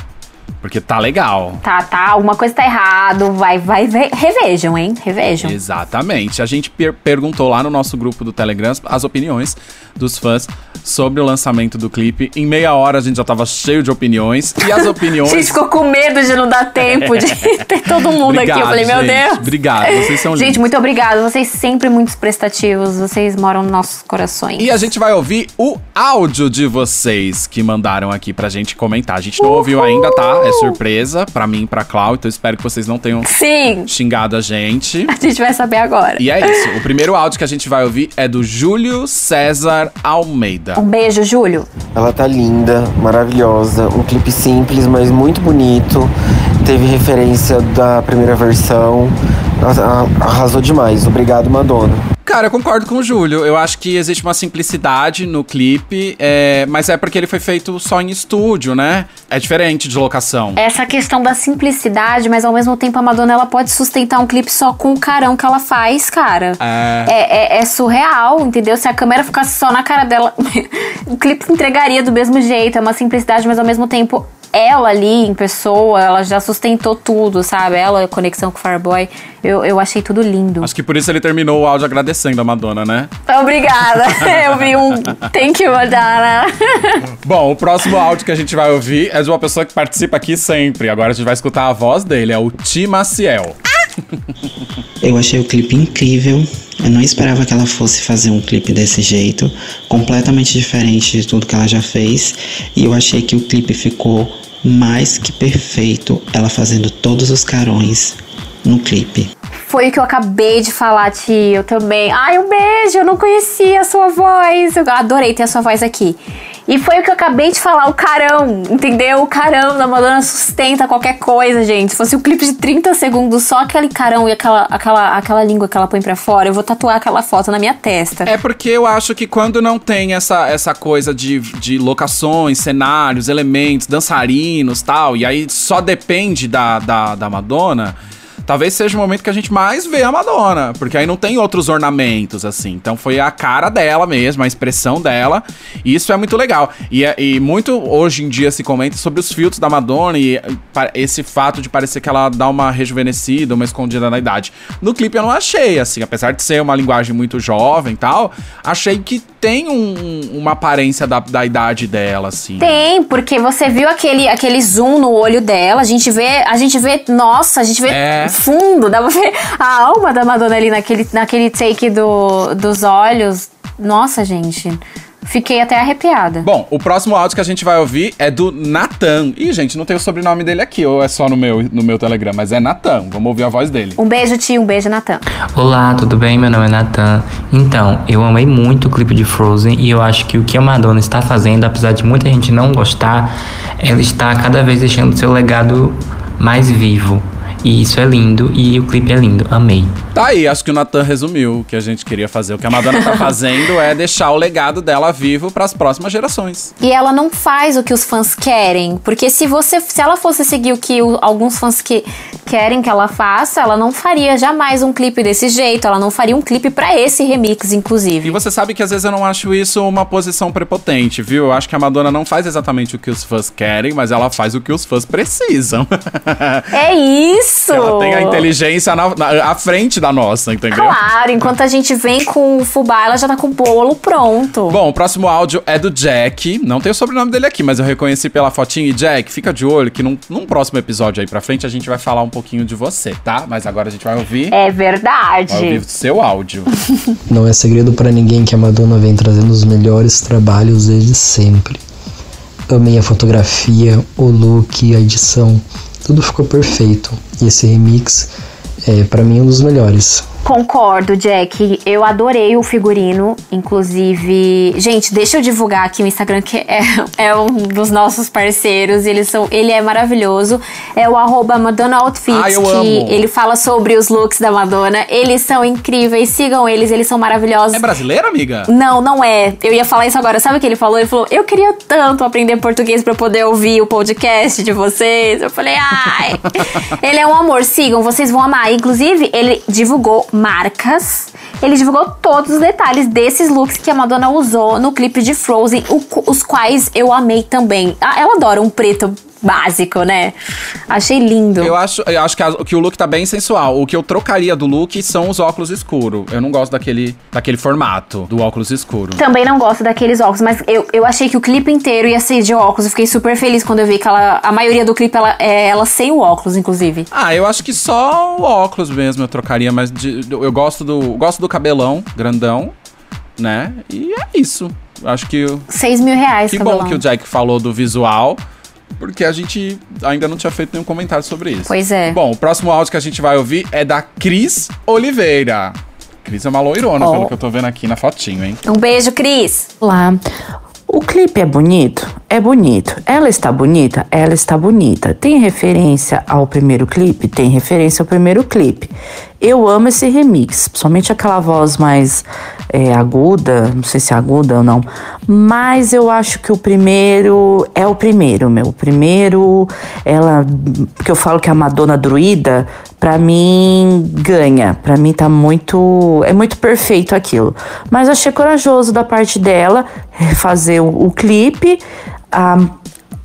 Porque tá legal. Tá, tá, alguma coisa tá errado. Vai, vai, vai. Revejam, hein? Revejam. Exatamente. A gente per- perguntou lá no nosso grupo do Telegram as opiniões dos fãs sobre o lançamento do clipe. Em meia hora a gente já tava cheio de opiniões. E as A *laughs* opiniões. gente ficou com medo de não dar tempo de *laughs* ter todo mundo aqui. Eu falei, meu gente. Deus. Obrigado, vocês são *laughs* lindos. Gente, muito obrigada. Vocês sempre muito prestativos. Vocês moram nos nossos corações. E a gente vai ouvir o áudio de vocês que mandaram aqui pra gente comentar. A gente não ouviu ainda, tá? É surpresa pra mim e pra Clau, então eu espero que vocês não tenham Sim, xingado a gente. a gente vai saber agora. E é isso. O primeiro áudio que a gente vai ouvir é do Júlio César Almeida. Um beijo, Júlio. Ela tá linda, maravilhosa, um clipe simples, mas muito bonito. Teve referência da primeira versão. Arra- Arrasou demais. Obrigado, Madonna. Cara, eu concordo com o Júlio. Eu acho que existe uma simplicidade no clipe, é, mas é porque ele foi feito só em estúdio, né? É diferente de locação. Essa questão da simplicidade, mas ao mesmo tempo a Madonna ela pode sustentar um clipe só com o carão que ela faz, cara. É. É, é- é surreal, entendeu? Se a câmera ficasse só na cara dela, *laughs* o clipe entregaria do mesmo jeito. É uma simplicidade, mas ao mesmo tempo ela ali em pessoa, ela já sustentou tudo, sabe? Ela, a conexão com o Fireboy, eu, eu achei tudo lindo. Acho que por isso ele terminou o áudio agradecendo a Madonna, né? Obrigada. *laughs* *laughs* eu vi um thank you, Madonna. *laughs* Bom, o próximo áudio que a gente vai ouvir é de uma pessoa que participa aqui sempre. Agora a gente vai escutar a voz dele, é o Ti Maciel. *laughs* Eu achei o clipe incrível. Eu não esperava que ela fosse fazer um clipe desse jeito, completamente diferente de tudo que ela já fez. E eu achei que o clipe ficou mais que perfeito, ela fazendo todos os carões no clipe. Foi o que eu acabei de falar, tio. Também. Ai, um beijo. Eu não conhecia a sua voz. Eu adorei ter a sua voz aqui. E foi o que eu acabei de falar, o carão, entendeu? O carão da Madonna sustenta qualquer coisa, gente. Se fosse um clipe de 30 segundos, só aquele carão e aquela, aquela, aquela língua que ela põe pra fora, eu vou tatuar aquela foto na minha testa. É porque eu acho que quando não tem essa, essa coisa de, de locações, cenários, elementos, dançarinos tal, e aí só depende da, da, da Madonna, talvez seja o momento que a gente mais vê a Madonna. Porque aí não tem outros ornamentos, assim. Então foi a cara dela mesmo, a expressão dela. E isso é muito legal. E, é- e muito hoje em dia se comenta sobre os filtros da Madonna e, esse fato de parecer que ela dá uma rejuvenescida, uma escondida na idade. No clipe eu não achei, assim, apesar de ser uma linguagem muito jovem e tal, achei que tem um- uma aparência da, da idade dela, assim. Tem, porque você viu aquele, aquele zoom no olho dela, a gente vê, a gente vê, nossa, a gente vê É. fundo, dá pra ver a alma da Madonna ali naquele, naquele take do, dos olhos. Nossa, gente, fiquei até arrepiada. Bom, o próximo áudio que a gente vai ouvir é do Natan. Ih, gente, não tem o sobrenome dele aqui, ou é só no meu, no meu Telegram, mas é Natan. Vamos ouvir a voz dele. Um beijo, tio, um beijo, Natan. Olá, tudo bem? Meu nome é Nathan. Então, eu amei muito o clipe de Frozen e eu acho que o que a Madonna está fazendo, apesar de muita gente não gostar, ela está cada vez deixando seu legado mais vivo. E isso é lindo e o clipe é lindo. Amei. Tá aí, acho que o Natan resumiu o que a gente queria fazer. O que a Madonna tá fazendo é deixar o legado dela vivo pras próximas gerações. E ela não faz o que os fãs querem, porque se você, se ela fosse seguir o que o- alguns fãs que querem que ela faça, ela não faria jamais um clipe desse jeito, ela não faria um clipe pra esse remix, E inclusive. você sabe que às vezes eu não acho isso uma posição prepotente, viu? Eu acho que a Madonna não faz exatamente o que os fãs querem, mas ela faz o que os fãs precisam. *laughs* É isso! Ela tem a inteligência na, na- à frente da nossa, entendeu? Claro, enquanto a gente vem com o fubá, ela já tá com o bolo pronto. Bom, o próximo áudio é do Jack. Não tem o sobrenome dele aqui, mas eu reconheci pela fotinha. E Jack, fica de olho que num, num próximo episódio aí pra frente a gente vai falar um pouquinho de você, tá? Mas agora a gente vai ouvir, É vai ouvir verdade. o seu áudio. *laughs* Não é segredo pra ninguém que a Madonna vem trazendo os melhores trabalhos desde sempre. Amei a fotografia, o look, a edição, tudo ficou perfeito. E esse remix é para mim um dos melhores. Concordo, Jack. Eu adorei o figurino. Inclusive, gente, deixa eu divulgar aqui o Instagram, que é, *laughs* é um dos nossos parceiros. Eles são, ele é maravilhoso. É o arroba Madonna Outfits, eu que amo. ele fala sobre os looks da Madonna. Eles são incríveis. Sigam eles, eles são maravilhosos. É brasileira, amiga? Não, não é. Eu ia falar isso agora. Sabe o que ele falou? Ele falou: Eu queria tanto aprender português pra poder ouvir o podcast de vocês. Eu falei: Ai. *laughs* ele é um amor, sigam, vocês vão amar. Inclusive, ele divulgou marcas. Ele divulgou todos os detalhes desses looks que a Madonna usou no clipe de Frozen, os quais eu amei também. Ah, Ela adora um preto básico, né? Achei lindo. Eu acho, eu acho que, a- que o look tá bem sensual. O que eu trocaria do look são os óculos escuros. Eu não gosto daquele, daquele formato do óculos escuro. Também não gosto daqueles óculos, mas eu, eu achei que o clipe inteiro ia ser de óculos. Eu fiquei super feliz quando eu vi que ela, a maioria do clipe ela, é ela sem o óculos, inclusive. Ah, eu acho que só o óculos mesmo eu trocaria, mas de- eu gosto do, gosto do cabelão grandão, né? E é isso. Acho que o- 6 mil reais, que cabelão. bom que o Jack falou do visual, porque a gente ainda não tinha feito nenhum comentário sobre isso. Pois é. Bom, o próximo áudio que a gente vai ouvir é da Cris Oliveira. Cris é uma loirona, Ó. pelo que eu tô vendo aqui na fotinho, hein? Um beijo, Cris. Olá. O clipe é bonito? É bonito. Ela está bonita? Ela está bonita. Tem referência ao primeiro clipe? Tem referência ao primeiro clipe. Eu amo esse remix, somente aquela voz mais é, aguda, não sei se é aguda ou não, mas eu acho que o primeiro é o primeiro, meu. O primeiro, ela, porque eu falo que a Madonna druida, pra mim ganha. Pra mim tá muito, é muito perfeito aquilo. Mas achei corajoso da parte dela eh, fazer o, o clipe. A,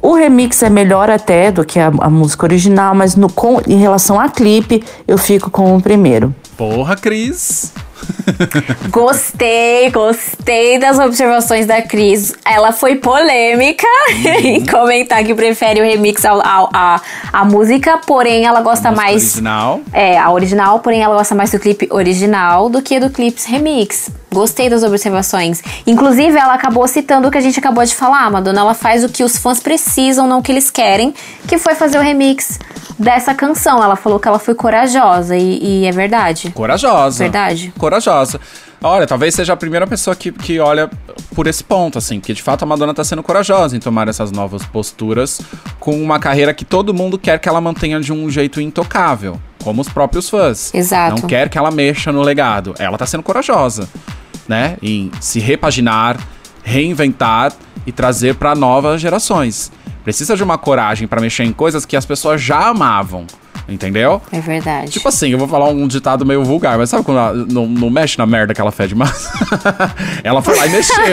o remix é melhor até do que a, a música original, mas no, com, em relação a clipe, eu fico com o primeiro. Porra, Cris. *laughs* Gostei, gostei das observações da Cris. Ela foi polêmica *laughs* Uhum. em comentar que prefere o remix ao, ao- a, a música, porém ela gosta mais. Original. É, a original, porém ela gosta mais do clipe original do que do clipe remix. Gostei das observações. Inclusive, ela acabou citando o que a gente acabou de falar. A Madonna ela faz o que os fãs precisam, não o que eles querem, que foi fazer o remix dessa canção. Ela falou que ela foi corajosa e, e é verdade. Corajosa. Verdade. Corajosa. Olha, talvez seja a primeira pessoa que, que olha por esse ponto, assim, porque de fato a Madonna tá sendo corajosa em tomar essas novas posturas com uma carreira que todo mundo quer que ela mantenha de um jeito intocável, como os próprios fãs. Exato. Não quer que ela mexa no legado. Ela tá sendo corajosa, né? Em se repaginar, reinventar e trazer para novas gerações. Precisa de uma coragem para mexer em coisas que as pessoas já amavam. Entendeu? É verdade. Tipo assim, eu vou falar um ditado meio vulgar, mas sabe quando ela não, não mexe na merda que ela fede mais? *laughs* ela foi lá e mexeu. *laughs*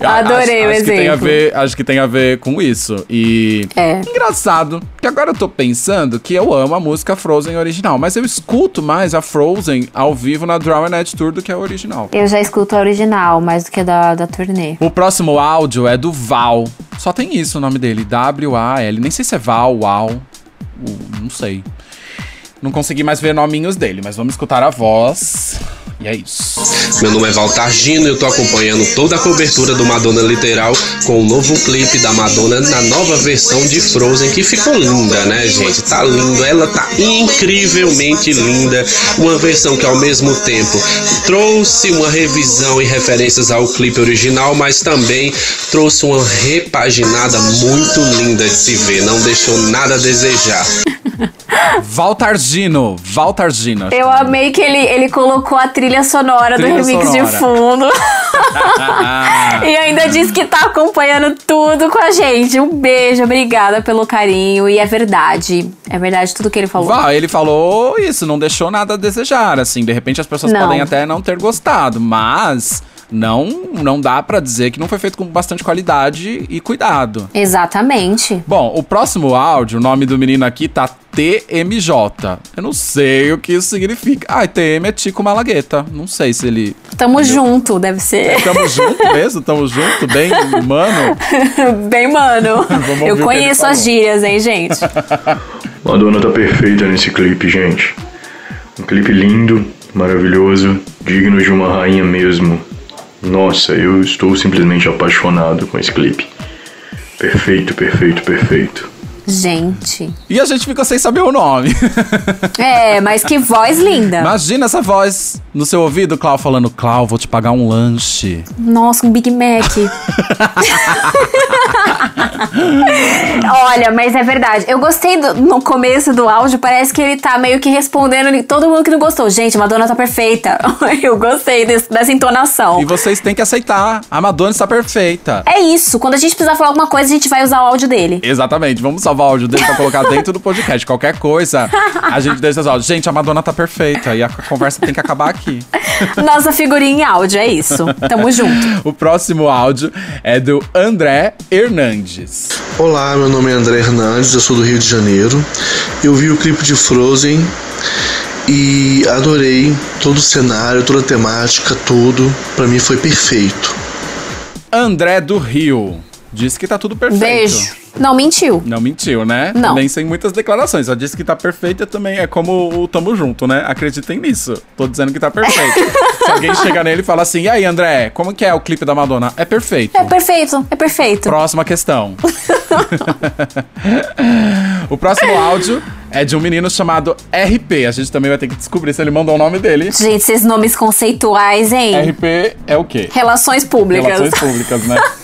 Eu Adorei acho, o acho que tem a exemplo. ver, Acho que tem a ver com isso. E. É. Engraçado, que agora eu tô pensando que eu amo a música Frozen original, mas eu escuto mais a Frozen ao vivo na Draw Net Tour do que a original. Eu já escuto a original, mais do que a da, da turnê. O próximo áudio é do Val. Só tem isso o nome dele, W-A-L. Nem sei se é Val, Val. o- Não sei. Não consegui mais ver nominhos dele, mas vamos escutar a voz. E é isso. Meu nome é Valtargino e eu tô acompanhando toda a cobertura do Madonna Literal com o novo clipe da Madonna na nova versão de Frozen, que ficou linda, né, gente? Tá lindo, ela tá incrivelmente linda. Uma versão que ao mesmo tempo trouxe uma revisão e referências ao clipe original, mas também trouxe uma repaginada muito linda de se ver. Não deixou nada a desejar. Valtargino. acho Eu é amei que ele, ele colocou a trilha sonora Trilha do remix sonora. de fundo. *laughs* e ainda disse que tá acompanhando tudo com a gente. Um beijo, obrigada pelo carinho. E é verdade. É verdade tudo que ele falou. Val, ele falou isso, não deixou nada a desejar, assim, de repente as pessoas Não. podem até não ter gostado, mas não não dá pra dizer que não foi feito com bastante qualidade e cuidado. Exatamente. Bom, o próximo áudio, o nome do menino aqui tá TMJ. Eu não sei o que isso significa. Ah, TM é Tico Malagueta. Não sei se ele. Tamo junto, deve ser. Tamo junto mesmo? Tamo junto? Bem, mano? *laughs* Bem, mano. *laughs* Eu conheço as gírias, hein, gente? *laughs* Madonna tá perfeita nesse clipe, gente. Um clipe lindo, maravilhoso, digno de uma rainha mesmo. Nossa, eu estou simplesmente apaixonado com esse clipe. Perfeito, perfeito, perfeito. Gente. E a gente ficou sem saber o nome. É, mas que voz linda. Imagina essa voz no seu ouvido, Clau, falando: Clau, vou te pagar um lanche. Nossa, um Big Mac. *laughs* Olha, mas é verdade. Eu gostei do- no começo do áudio, parece que ele tá meio que respondendo todo mundo que não gostou. Gente, Madonna tá perfeita. *laughs* Eu gostei desse- dessa entonação. E vocês têm que aceitar. A Madonna está perfeita. É isso. Quando a gente precisar falar alguma coisa, a gente vai usar o áudio dele. Exatamente, vamos salvar o áudio dele pra colocar dentro do podcast. Qualquer coisa, a gente deixa os áudios. Gente, a Madonna tá perfeita e a conversa tem que acabar aqui. *laughs* Nossa figurinha em áudio, é isso. Tamo junto. O próximo áudio é do André Hernandes. Olá, meu nome é André Hernandes, eu sou do Rio de Janeiro. Eu vi o clipe de Frozen e adorei todo o cenário, toda a temática, tudo. Pra mim foi perfeito. André do Rio. Diz que tá tudo perfeito. Beijo. Não mentiu. Não mentiu, né? Não. Nem sem muitas declarações. Só disse que tá perfeita também. É como o Tamo Junto, né? Acreditem nisso. Tô dizendo que tá perfeito. *laughs* Se alguém chegar nele e falar assim, e aí, André, como que é o clipe da Madonna? É perfeito. É perfeito, é perfeito. Próxima questão. *laughs* o próximo áudio é de um menino chamado RP. A gente também vai ter que descobrir se ele mandou o nome dele. Gente, esses nomes conceituais, hein? RP é o quê? Relações públicas. Relações públicas, né? *laughs*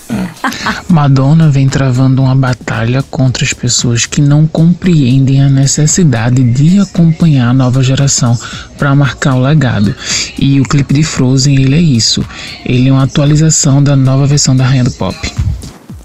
Madonna vem travando uma batalha contra as pessoas que não compreendem a necessidade de acompanhar a nova geração para marcar o legado. E o clipe de Frozen, ele é isso. Ele é uma atualização da nova versão da Rainha do Pop.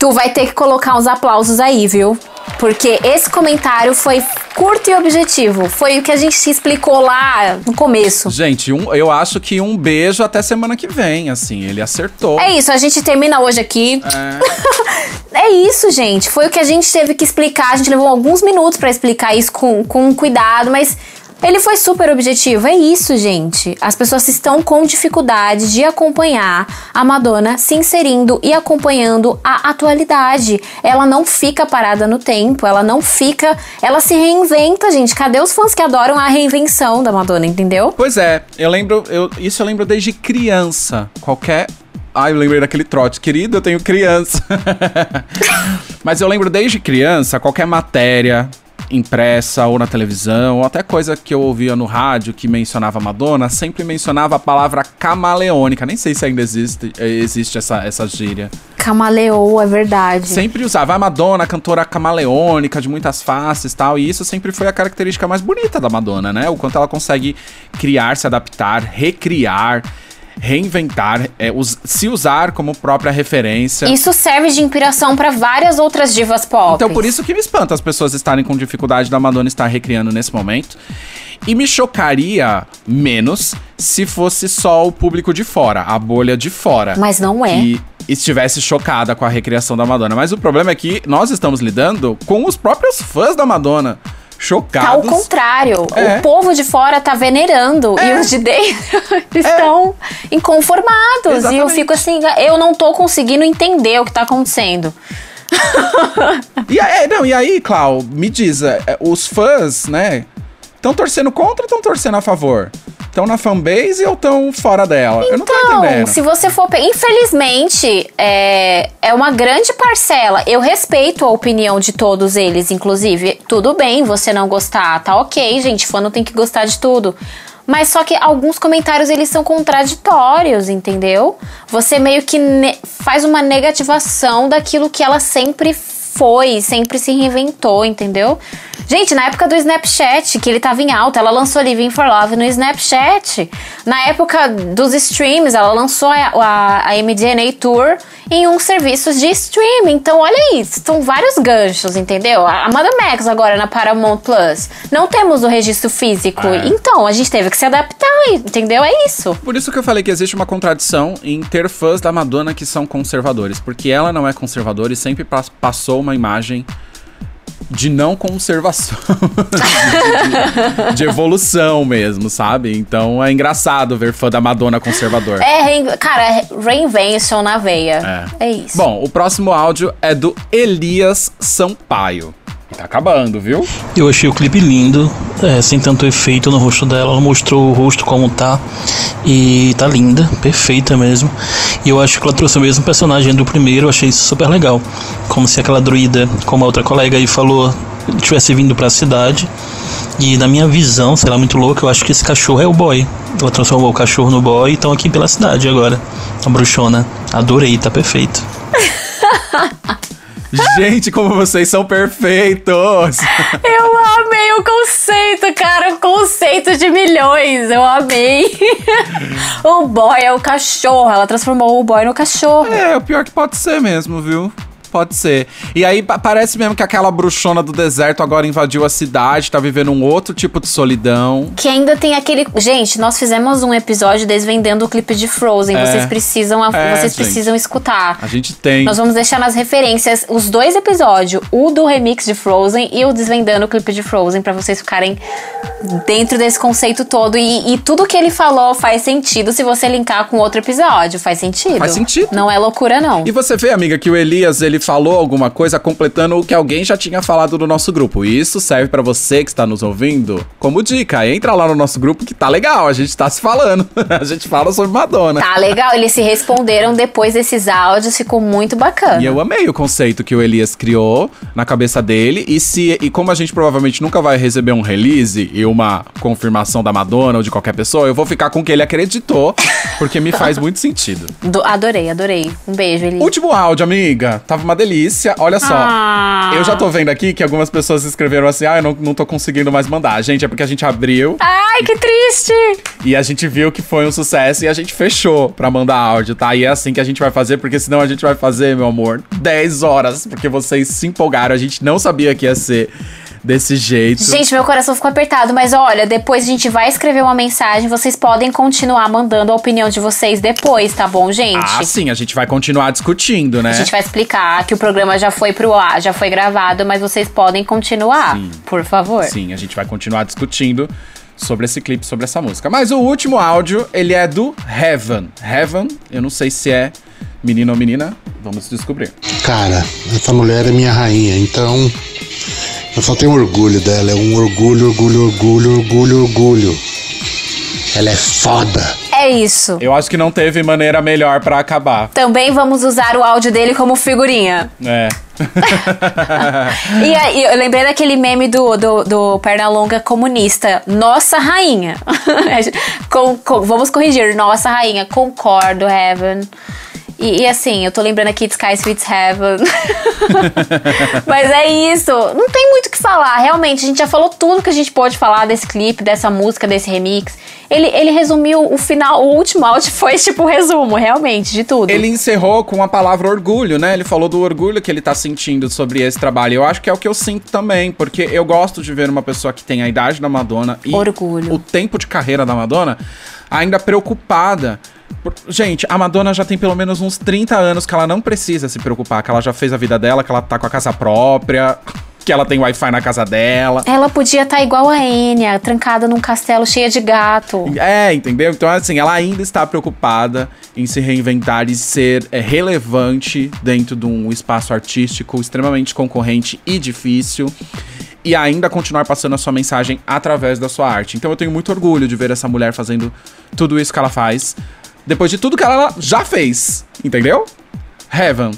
Tu vai ter que colocar uns aplausos aí, viu? Porque esse comentário foi curto e objetivo. Foi o que a gente explicou lá no começo. Gente, um, eu acho que um beijo até semana que vem, assim. Ele acertou. É isso, a gente termina hoje aqui. É. *laughs* É isso, gente. Foi o que a gente teve que explicar. A gente levou alguns minutos pra explicar isso com, com cuidado, mas ele foi super objetivo. É isso, gente. As pessoas estão com dificuldade de acompanhar a Madonna se inserindo e acompanhando a atualidade. Ela não fica parada no tempo, ela não fica. Ela se reinventa, gente. Cadê os fãs que adoram a reinvenção da Madonna, entendeu? Pois é, eu lembro, eu, isso eu lembro desde criança. Qualquer. Ah, eu lembrei daquele trote. Querido, eu tenho criança. *laughs* Mas eu lembro desde criança, qualquer matéria impressa ou na televisão, ou até coisa que eu ouvia no rádio que mencionava Madonna, sempre mencionava a palavra camaleônica. Nem sei se ainda existe, existe essa, essa gíria. Camaleou, é verdade. Sempre usava a Madonna, cantora camaleônica, de muitas faces e tal. E isso sempre foi a característica mais bonita da Madonna, né? O quanto ela consegue criar, se adaptar, recriar, reinventar, é, us- se usar como própria referência. Isso serve de inspiração pra várias outras divas pop. Então, por isso que me espanta as pessoas estarem com dificuldade da Madonna estar recriando nesse momento. E me chocaria menos se fosse só o público de fora, a bolha de fora. Mas não é. Que estivesse chocada com a recriação da Madonna. Mas o problema é que nós estamos lidando com os próprios fãs da Madonna. Tá Chocados. ao contrário. É. O povo de fora tá venerando e os de dentro *laughs* estão inconformados. E eu Exatamente. fico assim, eu não tô conseguindo entender o que tá acontecendo. *laughs* E aí, não, e aí, Clau, me diz, é, é, os fãs, né, estão torcendo contra ou estão torcendo a favor? Estão na fanbase ou estão fora dela? Eu não tô Então, entendendo. se você for. Infelizmente, é, é uma grande parcela. Eu respeito a opinião de todos eles, inclusive. Tudo bem você não gostar, tá ok, gente. Fã não tem que gostar de tudo. Mas só que alguns comentários eles são contraditórios, entendeu? Você meio que faz uma negativação daquilo que ela sempre foi, sempre se reinventou, entendeu? Gente, na época do Snapchat, que ele tava em alta, ela lançou Living for Love no Snapchat. Na época dos streams, ela lançou a, a, a MDNA Tour em um serviço de streaming. Então, olha isso, são vários ganchos, entendeu? A Amanda Max agora na Paramount Plus. Não temos o registro físico. É. Então, a gente teve que se adaptar, entendeu? É isso. Por isso que eu falei que existe uma contradição em ter fãs da Madonna que são conservadores. Porque ela não é conservadora e sempre pas- passou uma imagem de não conservação. *laughs* de, de- de evolução mesmo, sabe? Então é engraçado ver fã da Madonna conservador. É, rein- cara, é reinvention na veia. É, isso. Bom, o próximo áudio é do Elias Sampaio. Tá acabando, viu? Eu achei o clipe lindo, é, sem tanto efeito no rosto dela. Ela mostrou o rosto como tá. E tá linda, perfeita mesmo. E eu acho que ela trouxe o mesmo personagem do primeiro, eu achei isso super legal. Como se aquela druida, como a outra colega aí falou, tivesse vindo pra cidade. E na minha visão, sei lá, muito louca, eu acho que esse cachorro é o boy. Ela transformou o cachorro no boy e estão aqui pela cidade agora. A bruxona. Adorei, tá perfeito. *laughs* Gente, como vocês são perfeitos! Eu amei o conceito, cara. O conceito de milhões. Eu amei. o boy é o cachorro. Ela transformou o boy no cachorro. É, o pior que pode ser mesmo, viu? Pode ser. E aí pa- parece mesmo que aquela bruxona do deserto agora invadiu a cidade, tá vivendo um outro tipo de solidão. Que ainda tem aquele. Gente, nós fizemos um episódio desvendando o clipe de Frozen. É. Vocês precisam, É, vocês gente. precisam escutar. A gente tem. Nós vamos deixar nas referências os dois episódios, o do remix de Frozen e o desvendando o clipe de Frozen, pra vocês ficarem dentro desse conceito todo. E, e tudo que ele falou faz sentido se você linkar com outro episódio. Faz sentido. Faz sentido. Não é loucura, não. E você vê, amiga, que o Elias ele falou alguma coisa completando o que alguém já tinha falado no nosso grupo. E isso serve pra você que está nos ouvindo como dica. Entra lá no nosso grupo que tá legal, a gente tá se falando. *laughs* a gente fala sobre Madonna. Tá legal, eles se responderam depois desses áudios, ficou muito bacana. E eu amei o conceito que o Elias criou na cabeça dele. E se e como a gente provavelmente nunca vai receber um release e uma confirmação da Madonna ou de qualquer pessoa, eu vou ficar com o que ele acreditou, porque me faz muito sentido. *laughs* Do- adorei, adorei. Um beijo, Eli. Último áudio, amiga. Tava uma delícia. Olha só. Ah. Eu já tô vendo aqui que algumas pessoas escreveram assim: ah, eu não, não tô conseguindo mais mandar. Gente, é porque a gente abriu Ai, que triste! e a gente viu que foi um sucesso e a gente fechou pra mandar áudio, tá? E é assim que a gente vai fazer, porque senão a gente vai fazer, meu amor, 10 horas, porque vocês se empolgaram. A gente não sabia que ia ser desse jeito. Gente, meu coração ficou apertado, mas olha, depois a gente vai escrever uma mensagem, vocês podem continuar mandando a opinião de vocês depois, tá bom, gente? Ah, sim, a gente vai continuar discutindo, né? A gente vai explicar que o programa já foi pro ar, já foi gravado, mas vocês podem continuar, Sim. por favor. Sim, a gente vai continuar discutindo sobre esse clipe, sobre essa música. Mas o último áudio, ele é do Heaven. Heaven, eu não sei se é menino ou menina, vamos descobrir. Cara, essa mulher é minha rainha, então eu só tenho orgulho dela. É um orgulho, orgulho, orgulho, orgulho, orgulho. Ela é foda. É isso. Eu acho que não teve maneira melhor pra acabar. Também vamos usar o áudio dele como figurinha. É. *laughs* E aí, eu lembrei daquele meme do, do, do Pernalonga comunista. Nossa rainha. *laughs* Com- com- vamos corrigir. Nossa rainha. Concordo, Heaven. E, e assim, eu tô lembrando aqui de Sky Sweets Heaven. *laughs* Mas é isso. Não tem muito o que falar. Realmente, a gente já falou tudo que a gente pode falar desse clipe, dessa música, desse remix. Ele, ele resumiu o final, o último áudio *laughs* foi tipo o resumo, realmente, de tudo. Ele encerrou com a palavra orgulho, né? Ele falou do orgulho que ele tá sentindo sobre esse trabalho. Eu acho que é o que eu sinto também, porque eu gosto de ver uma pessoa que tem a idade da Madonna e Orgulho. o tempo de carreira da Madonna ainda preocupada. Gente, a Madonna já tem pelo menos uns 30 anos que ela não precisa se preocupar, que ela já fez a vida dela, que ela tá com a casa própria, que ela tem Wi-Fi na casa dela. Ela podia estar igual a Enya, trancada num castelo cheia de gato. É, entendeu? Então, assim, ela ainda está preocupada em se reinventar e ser é, relevante dentro de um espaço artístico extremamente concorrente e difícil. E ainda continuar passando a sua mensagem através da sua arte. Então eu tenho muito orgulho de ver essa mulher fazendo tudo isso que ela faz. Depois de tudo que ela já fez, entendeu? Heaven,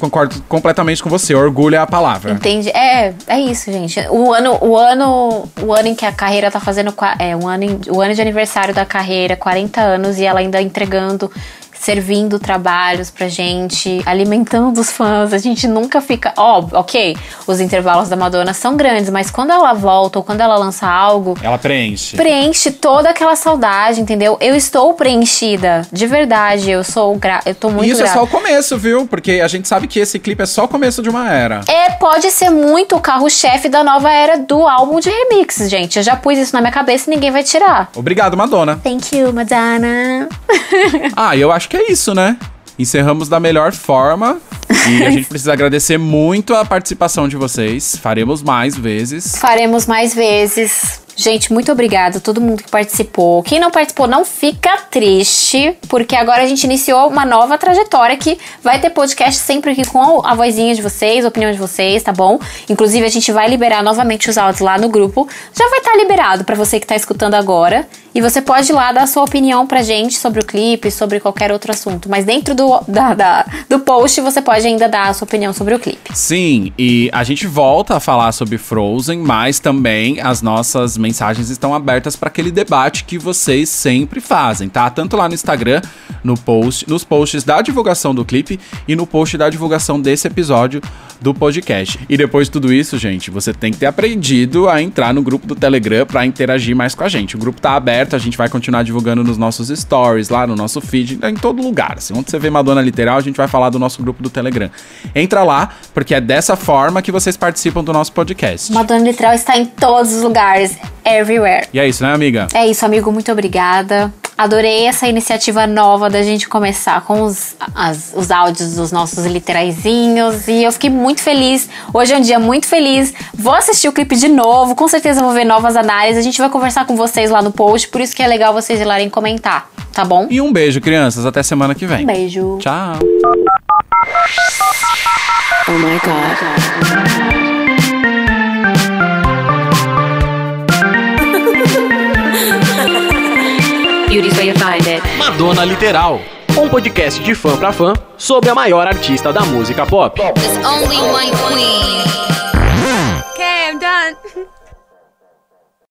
concordo completamente com você. Orgulho é a palavra. Entende? É, é isso, gente. O ano, o ano, o ano em que a carreira tá fazendo é um ano, o ano de aniversário da carreira, 40 anos e ela ainda entregando servindo trabalhos pra gente, alimentando os fãs. A gente nunca fica. Óbvio, ok, os intervalos da Madonna são grandes, mas quando ela volta ou quando ela lança algo, Ela preenche. preenche toda aquela saudade, entendeu? Eu estou preenchida, de verdade. Eu sou gra eu tô muito E isso é grata. só o começo, viu? Porque a gente sabe que esse clipe é só o começo de uma era. É, pode ser muito o carro-chefe da nova era do álbum de remixes, gente. Eu já pus isso na minha cabeça e ninguém vai tirar. Obrigado, Madonna. Thank you, Madonna. *laughs* Ah, eu acho que é isso, né? Encerramos da melhor forma. E a *laughs* gente precisa agradecer muito a participação de vocês. Faremos mais vezes. Faremos mais vezes. Gente, muito obrigada a todo mundo que participou. Quem não participou, não fica triste, porque agora a gente iniciou uma nova trajetória que vai ter podcast sempre aqui com a vozinha de vocês, a opinião de vocês, tá bom? Inclusive, a gente vai liberar novamente os áudios lá no grupo. Já vai estar liberado pra você que tá escutando agora. E você pode ir lá dar sua opinião pra gente sobre o clipe, sobre qualquer outro assunto. Mas dentro do, da, da- do post, você pode ainda dar a sua opinião sobre o clipe. Sim, e a gente volta a falar sobre Frozen, mas também as nossas mensagens estão abertas para aquele debate que vocês sempre fazem, tá? Tanto lá no Instagram, no post, nos posts da divulgação do clipe e no post da divulgação desse episódio do podcast. E depois de tudo isso, gente, você tem que ter aprendido a entrar no grupo do Telegram pra interagir mais com a gente. O grupo tá aberto, a gente vai continuar divulgando nos nossos stories, lá no nosso feed, em todo lugar. Assim, onde você vê Madonna Literal, a gente vai falar do nosso grupo do Telegram. Entra lá, porque é dessa forma que vocês participam do nosso podcast. Madonna Literal está em todos os lugares, everywhere. E é isso, né, amiga? É isso, amigo. Muito obrigada. Adorei essa iniciativa nova da gente começar com os, as- os áudios dos nossos literaizinhos. E eu fiquei muito feliz. Hoje é um dia muito feliz. Vou assistir o clipe de novo. Com certeza vou ver novas análises. A gente vai conversar com vocês lá no post. Por isso que é legal vocês ir lá e comentar. Tá bom? E um beijo, crianças. Até semana que vem. Um beijo. Tchau. Oh my god. Madonna Literal, um podcast de fã pra fã sobre a maior artista da música pop. There's only one queen. Okay, I'm done. *laughs*